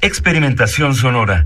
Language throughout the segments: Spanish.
Experimentación sonora.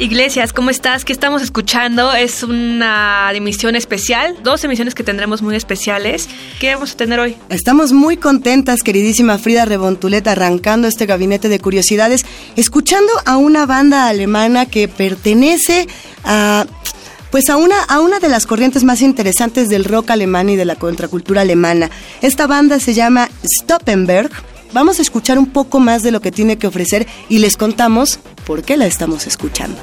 Iglesias, ¿cómo estás? ¿Qué estamos escuchando? Es una emisión especial, dos emisiones que tendremos muy especiales. ¿Qué vamos a tener hoy? Estamos muy contentas, queridísima Frida Rebontulet, arrancando este gabinete de curiosidades, escuchando a una banda alemana que pertenece a pues a una, a una de las corrientes más interesantes del rock alemán y de la contracultura alemana. Esta banda se llama Stoppenberg. Vamos a escuchar un poco más de lo que tiene que ofrecer y les contamos por qué la estamos escuchando.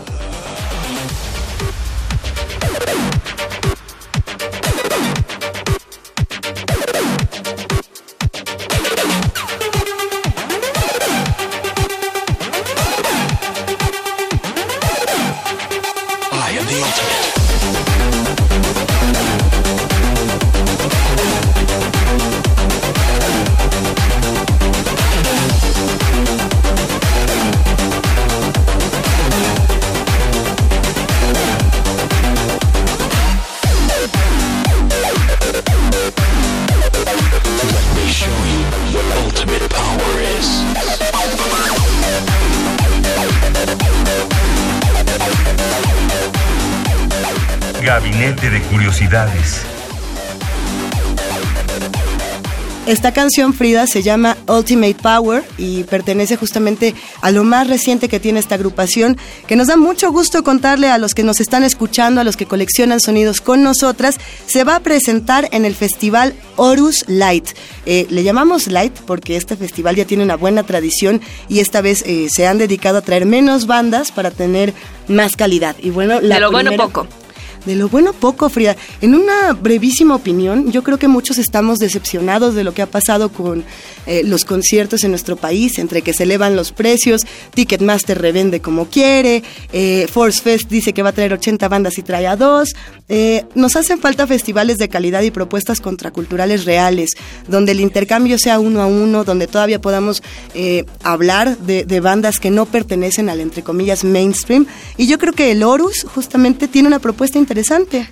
Gabinete de Curiosidades. Esta canción, Frida, se llama Ultimate Power y pertenece justamente a lo más reciente que tiene esta agrupación, que nos da mucho gusto contarle a los que nos están escuchando, a los que coleccionan sonidos con nosotras. Se va a presentar en el festival Horus Light. Eh, le llamamos Light porque este festival ya tiene una buena tradición y esta vez eh, se han dedicado a traer menos bandas para tener más calidad. Y bueno, la de lo bueno primera- poco. De lo bueno poco, Frida. En una brevísima opinión, yo creo que muchos estamos decepcionados de lo que ha pasado con eh, los conciertos en nuestro país, entre que se elevan los precios, Ticketmaster revende como quiere, eh, Force Fest dice que va a traer 80 bandas y trae a dos. Eh, nos hacen falta festivales de calidad y propuestas contraculturales reales, donde el intercambio sea uno a uno, donde todavía podamos hablar de, de bandas que no pertenecen al, entre comillas, mainstream. Y yo creo que el Horus justamente tiene una propuesta interesante.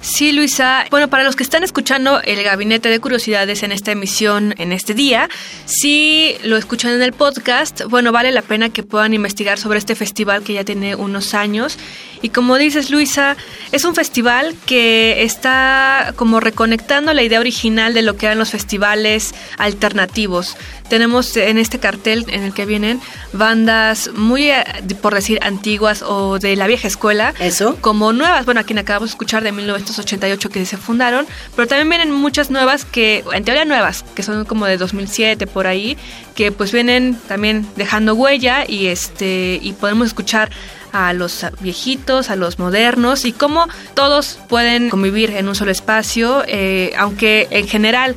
Sí, Luisa. Bueno, para los que están escuchando el Gabinete de Curiosidades en esta emisión, en este día, si lo escuchan en el podcast, bueno, vale la pena que puedan investigar sobre este festival que ya tiene unos años. Y como dices, Luisa, es un festival que está como reconectando la idea original de lo que eran los festivales alternativos. Tenemos en este cartel en el que vienen bandas muy, eh, por decir, antiguas o de la vieja escuela Eso. como nuevas, bueno, aquí acabamos de escuchar de 1988 que se fundaron, pero también vienen muchas nuevas que, en teoría nuevas, que son como de 2007 por ahí, que pues vienen también dejando huella y este y podemos escuchar a los viejitos, a los modernos y cómo todos pueden convivir en un solo espacio, eh, aunque en general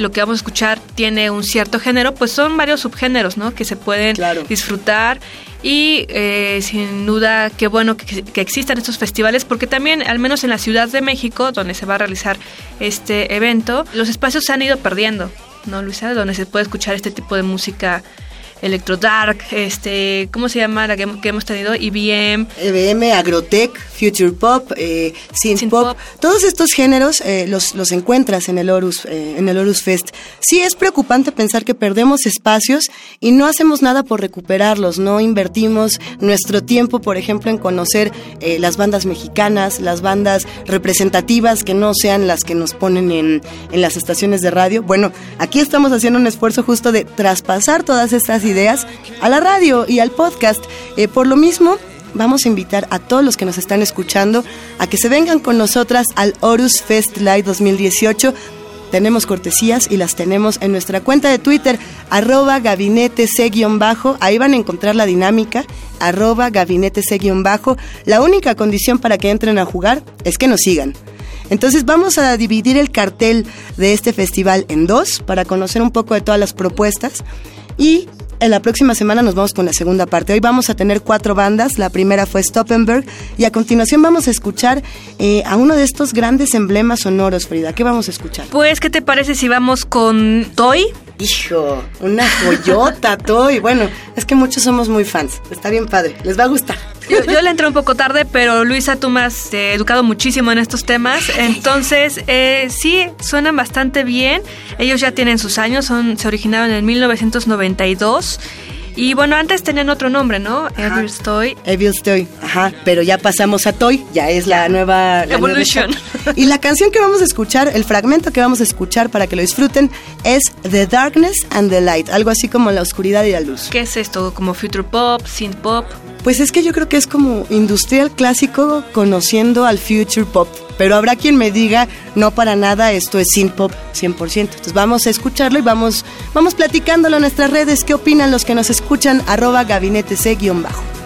lo que vamos a escuchar tiene un cierto género, pues son varios subgéneros, ¿no? Que se pueden Claro. disfrutar y eh, sin duda qué bueno que, que existan estos festivales porque también al menos en la Ciudad de México donde se va a realizar este evento los espacios se han ido perdiendo no Luisa donde se puede escuchar este tipo de música electro dark este cómo se llama la que, hemos- que hemos tenido IBM EBM, Agrotech, Future Pop, eh, Synth Synth Pop, Pop. todos estos géneros eh, los, los encuentras en el Horus, eh, en el Horus Fest. Sí es preocupante pensar que perdemos espacios y no hacemos nada por recuperarlos, no invertimos nuestro tiempo, por ejemplo, en conocer eh, las bandas mexicanas, las bandas representativas que no sean las que nos ponen en, en las estaciones de radio. Bueno, aquí estamos haciendo un esfuerzo justo de traspasar todas estas ideas a la radio y al podcast. Eh, por lo mismo, vamos a invitar a todos los que nos están escuchando a que se vengan con nosotras al Horus Fest Live 2018 tenemos cortesías y las tenemos en nuestra cuenta de Twitter, arroba gabinete bajo Ahí van a encontrar la dinámica, arroba gabinete bajo La única condición para que entren a jugar es que nos sigan. Entonces vamos a dividir el cartel de este festival en dos para conocer un poco de todas las propuestas y en la próxima semana nos vamos con la segunda parte. Hoy vamos a tener cuatro bandas. La primera fue Stoppenberg y a continuación vamos a escuchar eh, a uno de estos grandes emblemas sonoros, Frida. ¿Qué vamos a escuchar? Pues, ¿qué te parece si vamos con Toy? Hijo, una joyota, Toy. Bueno, es que muchos somos muy fans. Está bien padre. Les va a gustar. Yo, le entré un poco tarde, pero Luisa, tú me has eh, educado muchísimo en estos temas. Entonces, eh, sí, suenan bastante bien. Ellos ya tienen sus años, son, se originaron en 1992. Y bueno, antes tenían otro nombre, ¿no? Evil Toy. Evil Toy, ajá. Pero ya pasamos a Toy, ya es la nueva... Evolution. y la canción que vamos a escuchar, el fragmento que vamos a escuchar para que lo disfruten es The Darkness and the Light, algo así como la oscuridad y la luz. ¿Qué es esto? ¿Como future pop, synth pop? Pues es que yo creo que es como industrial clásico conociendo al future pop. Pero habrá quien me diga, no para nada, esto es synth pop 100%. Entonces vamos a escucharlo y vamos, vamos platicándolo en nuestras redes. ¿Qué opinan los que nos escuchan? Arroba gabinete C-bajo.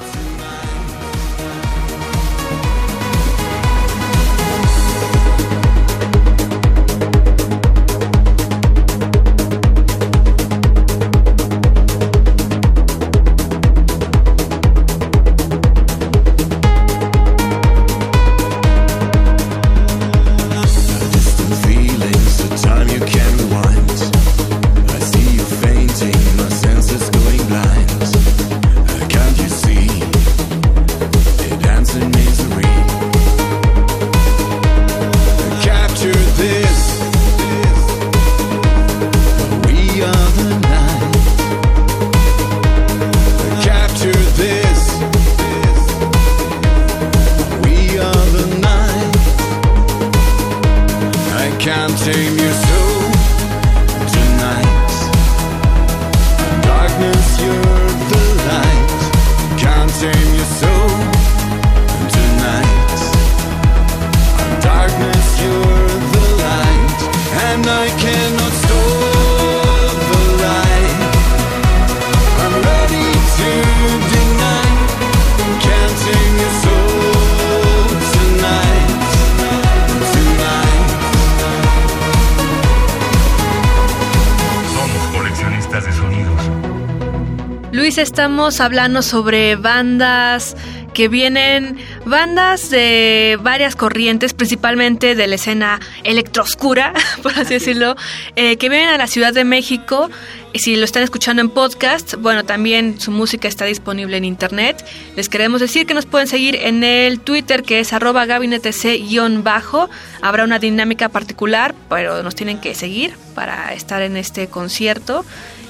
Estamos hablando sobre bandas que vienen, bandas de varias corrientes, principalmente de la escena electrooscura, por así decirlo, eh, que vienen a la Ciudad de México. Y si lo están escuchando en podcast, bueno, también su música está disponible en internet. Les queremos decir que nos pueden seguir en el Twitter que es arroba gabinetec-bajo. Habrá una dinámica particular, pero nos tienen que seguir para estar en este concierto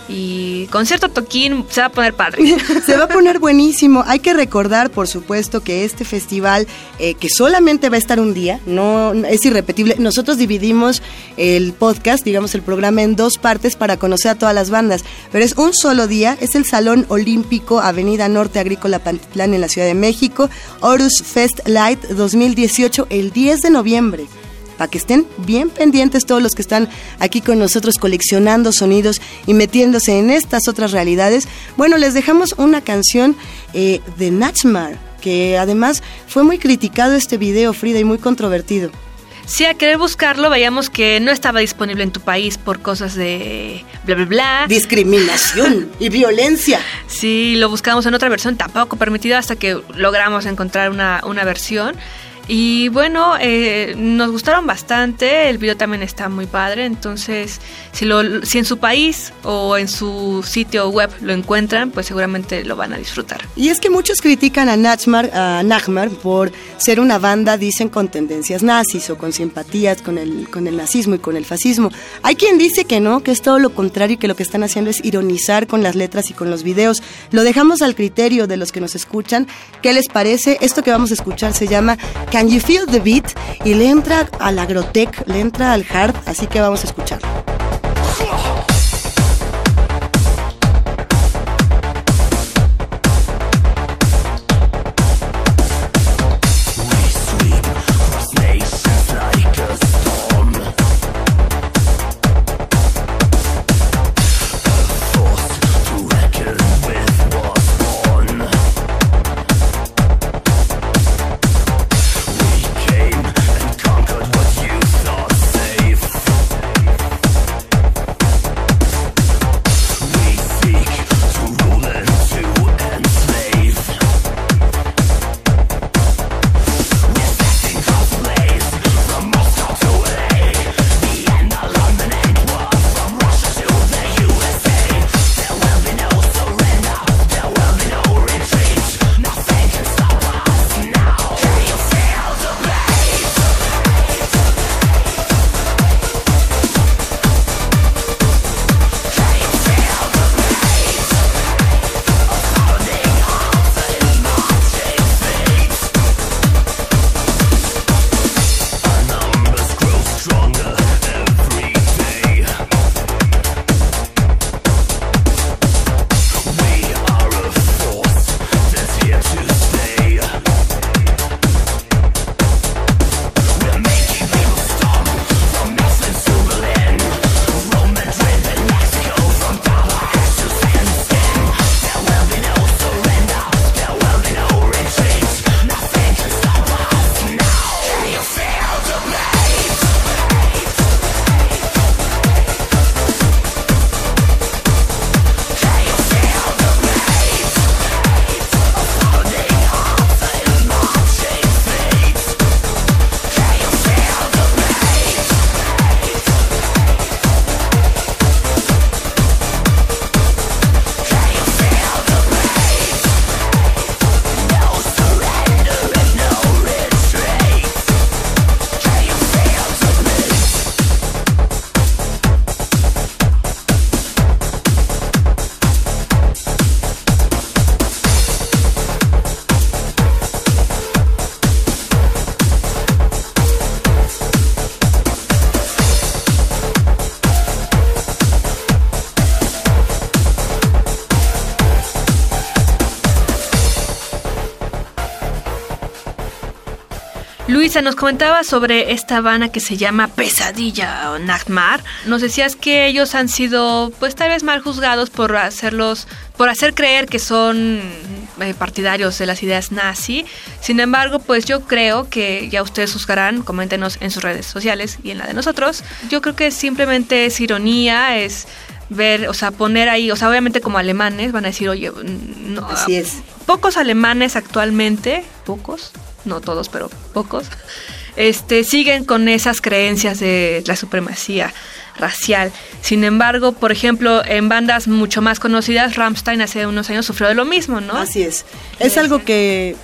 y concierto toquín se va a poner padre. se va a poner buenísimo. Hay que recordar, por supuesto, que este festival, eh, que solamente va a estar un día, no es irrepetible. Nosotros dividimos el podcast, digamos el programa, en dos partes para conocer a todas las bandas, pero es un solo día. Es el Salón Olímpico Avenida Norte Agrícola Pantitlán en la Ciudad de México, Horus Fest Light 2018, el 10 de noviembre para que estén bien pendientes todos los que están aquí con nosotros coleccionando sonidos y metiéndose en estas otras realidades. Bueno, les dejamos una canción eh, de Nachmar, que además fue muy criticado este video, Frida, y muy controvertido. Si a querer buscarlo, veíamos que no estaba disponible en tu país por cosas de bla, bla, bla. Discriminación y violencia. Sí, lo buscamos en otra versión, tampoco permitido hasta que logramos encontrar una, una versión. Y bueno, eh, nos gustaron bastante, el video también está muy padre, entonces si, lo, si en su país o en su sitio web lo encuentran, pues seguramente lo van a disfrutar. Y es que muchos critican a Nachmar, a Nachmar por ser una banda, dicen, con tendencias nazis o con simpatías con el, con el nazismo y con el fascismo. Hay quien dice que no, que es todo lo contrario y que lo que están haciendo es ironizar con las letras y con los videos. Lo dejamos al criterio de los que nos escuchan. ¿Qué les parece? Esto que vamos a escuchar se llama Can You Feel the Beat y le entra al agrotech, le entra al hard, así que vamos a escucharlo. Luisa, nos comentaba sobre esta banda que se llama Pesadilla o Nightmare. Nos decías que ellos han sido, pues tal vez mal juzgados por hacerlos, por hacer creer que son eh, partidarios de las ideas nazi. Sin embargo, pues yo creo que ya ustedes juzgarán, coméntenos en sus redes sociales y en la de nosotros. Yo creo que simplemente es ironía, es ver, o sea, poner ahí, o sea, obviamente como alemanes van a decir, oye, no, Así es. pocos alemanes actualmente, pocos, no todos, pero pocos, este, siguen con esas creencias de la supremacía racial. Sin embargo, por ejemplo, en bandas mucho más conocidas, Rammstein hace unos años sufrió de lo mismo, ¿no? Así es. Es algo que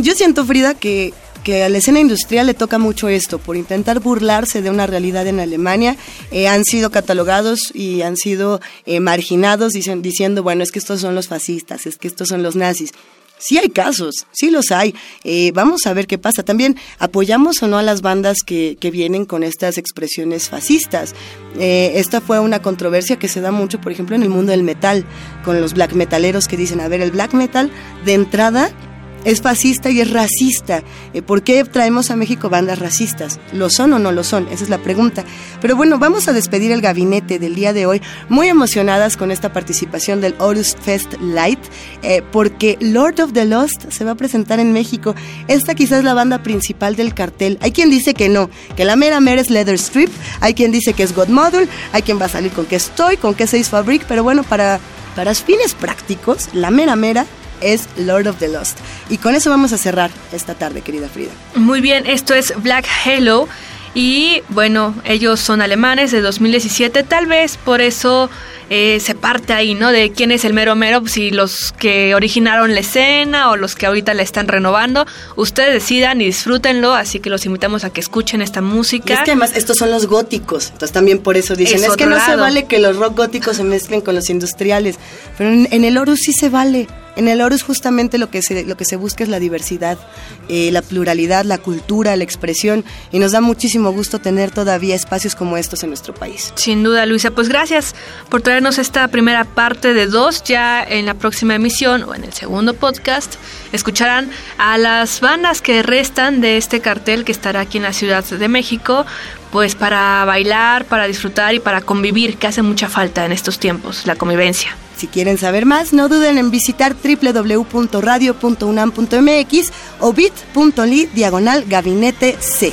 yo siento, Frida, que, que a la escena industrial le toca mucho esto, por intentar burlarse de una realidad en Alemania. eh, han sido catalogados y han sido eh, marginados dicen, diciendo, bueno, es que estos son los fascistas, es que estos son los nazis. Sí hay casos, sí los hay. Eh, vamos a ver qué pasa. También apoyamos o no a las bandas que, que vienen con estas expresiones fascistas. Eh, esta fue una controversia que se da mucho, por ejemplo, en el mundo del metal, con los black metaleros que dicen, a ver, el black metal de entrada es fascista y es racista. Eh, ¿Por qué traemos a México bandas racistas? ¿Lo son o no lo son? Esa es la pregunta. Pero bueno, vamos a despedir el gabinete del día de hoy, muy emocionadas con esta participación del Horus Fest Light, eh, porque Lord of the Lost se va a presentar en México. Esta quizás es la banda principal del cartel. Hay quien dice que no, que la mera mera es Leather Strip, hay quien dice que es Godmother, hay quien va a salir con que estoy, con que seis Fabric, pero bueno, para, para fines prácticos, la mera mera es Lord of the Lost. Y con eso vamos a cerrar esta tarde, querida Frida. Muy bien, esto es Black Halo y bueno, ellos son alemanes de 2017, tal vez por eso eh, se parte ahí, ¿no? De quién es el mero mero, si los que originaron la escena o los que ahorita la están renovando, ustedes decidan y disfrútenlo, así que los invitamos a que escuchen esta Y música. es que además estos son los góticos, entonces también por eso dicen, Es es, que no se vale que los rock góticos se mezclen con los industriales, pero en, en el Horus sí se vale. En el Horus justamente lo que se, lo que se busca es la diversidad, eh, la pluralidad, la cultura, la expresión, y nos da muchísimo gusto tener todavía espacios como estos en nuestro país. Sin duda, Luisa. Pues gracias por traernos esta primera parte de dos. Ya en la próxima emisión o en el segundo podcast escucharán a las bandas que restan de este cartel que estará aquí en la Ciudad de México, pues para bailar, para disfrutar y para convivir, que hace mucha falta en estos tiempos, la convivencia. Si quieren saber más, no duden en visitar www.radio.unam.mx o bit.ly diagonal gabinete C.